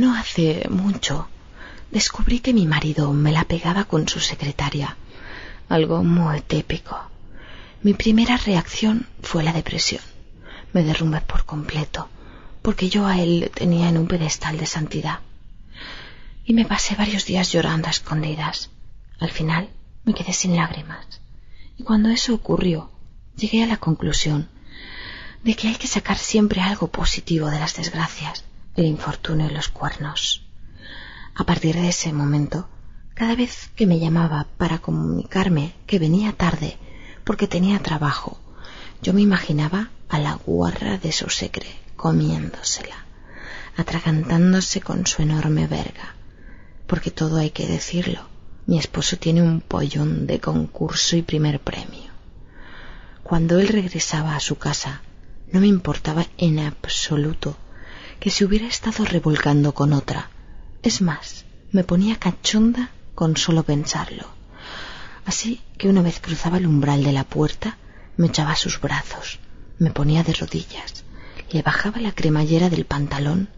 No hace mucho descubrí que mi marido me la pegaba con su secretaria, algo muy típico. Mi primera reacción fue la depresión. Me derrumbé por completo, porque yo a él tenía en un pedestal de santidad. Y me pasé varios días llorando a escondidas. Al final me quedé sin lágrimas. Y cuando eso ocurrió, llegué a la conclusión de que hay que sacar siempre algo positivo de las desgracias, el infortunio y los cuernos. A partir de ese momento, cada vez que me llamaba para comunicarme que venía tarde porque tenía trabajo, yo me imaginaba a la guarra de su secre comiéndosela, atragantándose con su enorme verga. Porque todo hay que decirlo, mi esposo tiene un pollón de concurso y primer premio. Cuando él regresaba a su casa, no me importaba en absoluto que se hubiera estado revolcando con otra. Es más, me ponía cachonda con solo pensarlo. Así que una vez cruzaba el umbral de la puerta, me echaba sus brazos, me ponía de rodillas, le bajaba la cremallera del pantalón,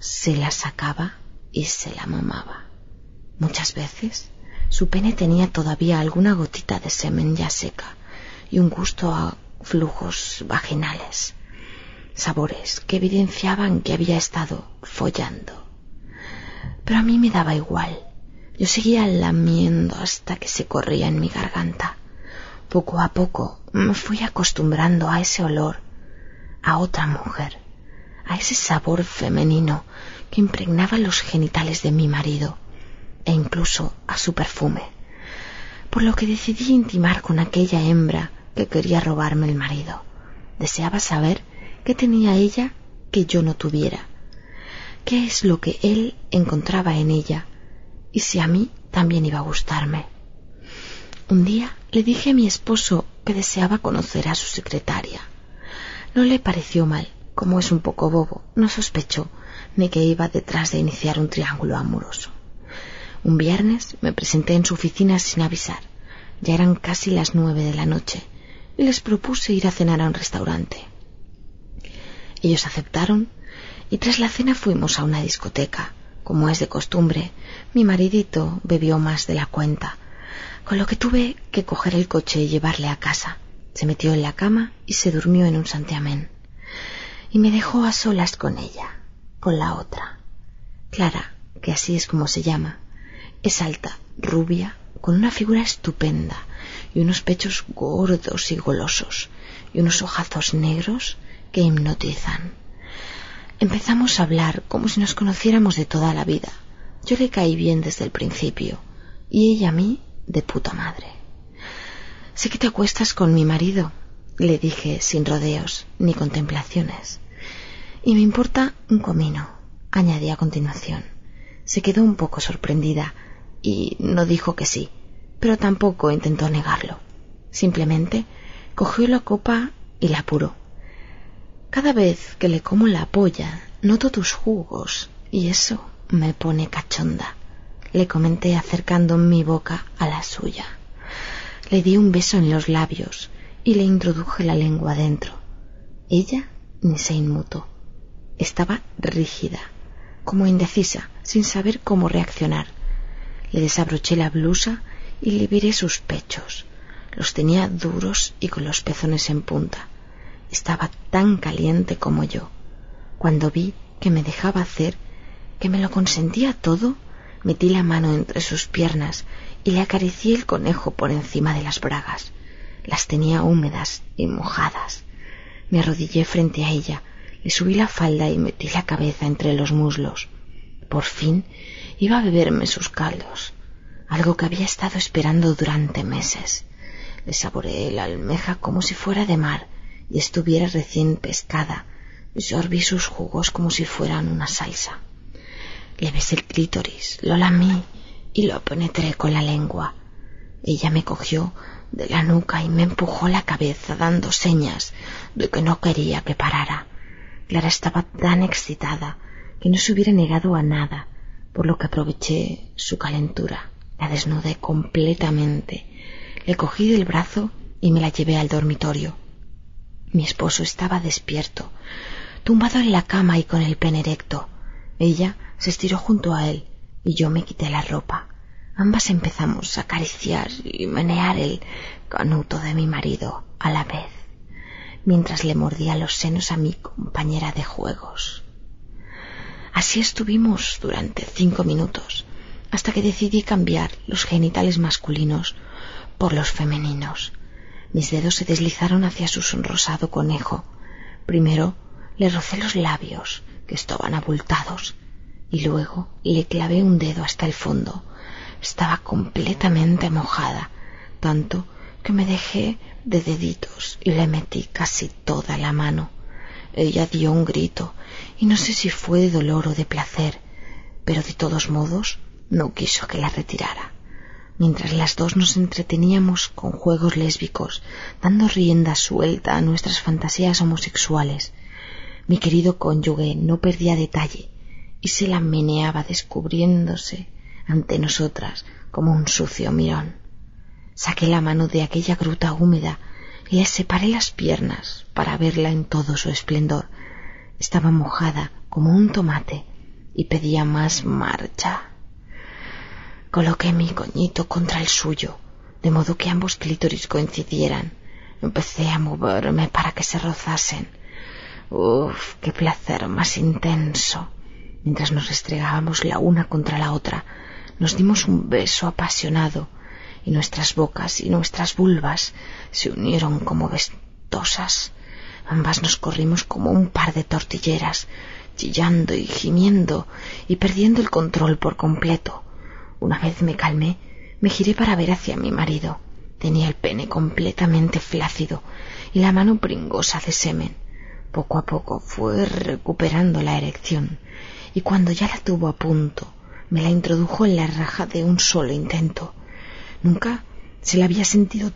se la sacaba y se la mamaba. Muchas veces su pene tenía todavía alguna gotita de semen ya seca y un gusto a flujos vaginales, sabores que evidenciaban que había estado follando. Pero a mí me daba igual. Yo seguía lamiendo hasta que se corría en mi garganta. Poco a poco me fui acostumbrando a ese olor, a otra mujer, a ese sabor femenino que impregnaba los genitales de mi marido e incluso a su perfume, por lo que decidí intimar con aquella hembra que quería robarme el marido. Deseaba saber qué tenía ella que yo no tuviera, qué es lo que él encontraba en ella y si a mí también iba a gustarme. Un día le dije a mi esposo que deseaba conocer a su secretaria. No le pareció mal, como es un poco bobo, no sospechó ni que iba detrás de iniciar un triángulo amoroso. Un viernes me presenté en su oficina sin avisar. Ya eran casi las nueve de la noche y les propuse ir a cenar a un restaurante. Ellos aceptaron y tras la cena fuimos a una discoteca. Como es de costumbre, mi maridito bebió más de la cuenta, con lo que tuve que coger el coche y llevarle a casa. Se metió en la cama y se durmió en un santiamén. Y me dejó a solas con ella, con la otra. Clara, que así es como se llama, es alta, rubia, con una figura estupenda y unos pechos gordos y golosos y unos ojazos negros que hipnotizan. Empezamos a hablar como si nos conociéramos de toda la vida. Yo le caí bien desde el principio y ella a mí de puta madre. Sé que te acuestas con mi marido, le dije sin rodeos ni contemplaciones. Y me importa un comino, añadí a continuación. Se quedó un poco sorprendida y no dijo que sí, pero tampoco intentó negarlo. Simplemente cogió la copa y la apuró. Cada vez que le como la polla, noto tus jugos y eso me pone cachonda. Le comenté acercando mi boca a la suya. Le di un beso en los labios y le introduje la lengua dentro. Ella ni se inmutó. Estaba rígida, como indecisa, sin saber cómo reaccionar. Le desabroché la blusa y le viré sus pechos. Los tenía duros y con los pezones en punta estaba tan caliente como yo. Cuando vi que me dejaba hacer, que me lo consentía todo, metí la mano entre sus piernas y le acaricié el conejo por encima de las bragas. Las tenía húmedas y mojadas. Me arrodillé frente a ella, le subí la falda y metí la cabeza entre los muslos. Por fin iba a beberme sus caldos, algo que había estado esperando durante meses. Le saboreé la almeja como si fuera de mar y estuviera recién pescada, sorbí sus jugos como si fueran una salsa. Le besé el clítoris, lo lamí y lo penetré con la lengua. Ella me cogió de la nuca y me empujó la cabeza dando señas de que no quería que parara. Clara estaba tan excitada que no se hubiera negado a nada, por lo que aproveché su calentura. La desnudé completamente, le cogí del brazo y me la llevé al dormitorio. Mi esposo estaba despierto, tumbado en la cama y con el pene erecto. Ella se estiró junto a él y yo me quité la ropa. Ambas empezamos a acariciar y menear el canuto de mi marido a la vez, mientras le mordía los senos a mi compañera de juegos. Así estuvimos durante cinco minutos, hasta que decidí cambiar los genitales masculinos por los femeninos. Mis dedos se deslizaron hacia su sonrosado conejo. Primero le rocé los labios, que estaban abultados, y luego le clavé un dedo hasta el fondo. Estaba completamente mojada, tanto que me dejé de deditos y le metí casi toda la mano. Ella dio un grito, y no sé si fue de dolor o de placer, pero de todos modos no quiso que la retirara. Mientras las dos nos entreteníamos con juegos lésbicos, dando rienda suelta a nuestras fantasías homosexuales, mi querido cónyuge no perdía detalle y se la meneaba descubriéndose ante nosotras como un sucio mirón. Saqué la mano de aquella gruta húmeda y le separé las piernas para verla en todo su esplendor. Estaba mojada como un tomate y pedía más marcha. Coloqué mi coñito contra el suyo, de modo que ambos clítoris coincidieran. Empecé a moverme para que se rozasen. Uf, qué placer más intenso. Mientras nos restregábamos la una contra la otra, nos dimos un beso apasionado y nuestras bocas y nuestras vulvas se unieron como vestosas. Ambas nos corrimos como un par de tortilleras, chillando y gimiendo y perdiendo el control por completo. Una vez me calmé, me giré para ver hacia mi marido. Tenía el pene completamente flácido y la mano pringosa de semen. Poco a poco fue recuperando la erección y cuando ya la tuvo a punto, me la introdujo en la raja de un solo intento. Nunca se la había sentido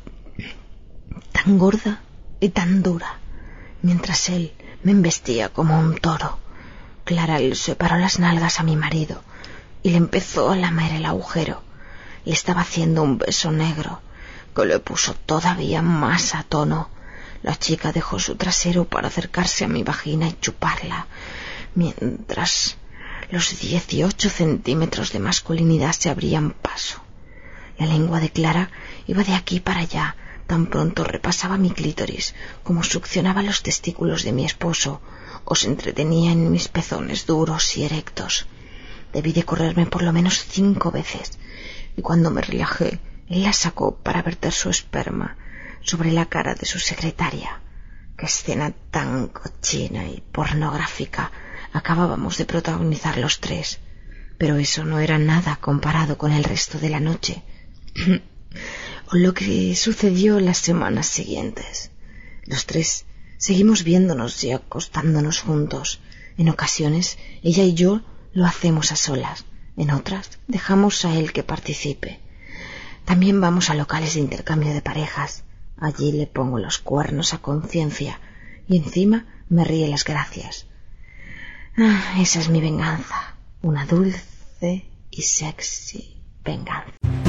tan gorda y tan dura, mientras él me embestía como un toro. Clara le separó las nalgas a mi marido y le empezó a lamer el agujero. Le estaba haciendo un beso negro que le puso todavía más a tono. La chica dejó su trasero para acercarse a mi vagina y chuparla, mientras los dieciocho centímetros de masculinidad se abrían paso. La lengua de Clara iba de aquí para allá, tan pronto repasaba mi clítoris como succionaba los testículos de mi esposo o se entretenía en mis pezones duros y erectos. Debí de correrme por lo menos cinco veces y cuando me relajé, él la sacó para verter su esperma sobre la cara de su secretaria. Qué escena tan cochina y pornográfica acabábamos de protagonizar los tres, pero eso no era nada comparado con el resto de la noche, o lo que sucedió las semanas siguientes. Los tres seguimos viéndonos y acostándonos juntos. En ocasiones ella y yo lo hacemos a solas, en otras dejamos a él que participe. También vamos a locales de intercambio de parejas. Allí le pongo los cuernos a conciencia y encima me ríe las gracias. Ah, esa es mi venganza, una dulce y sexy venganza.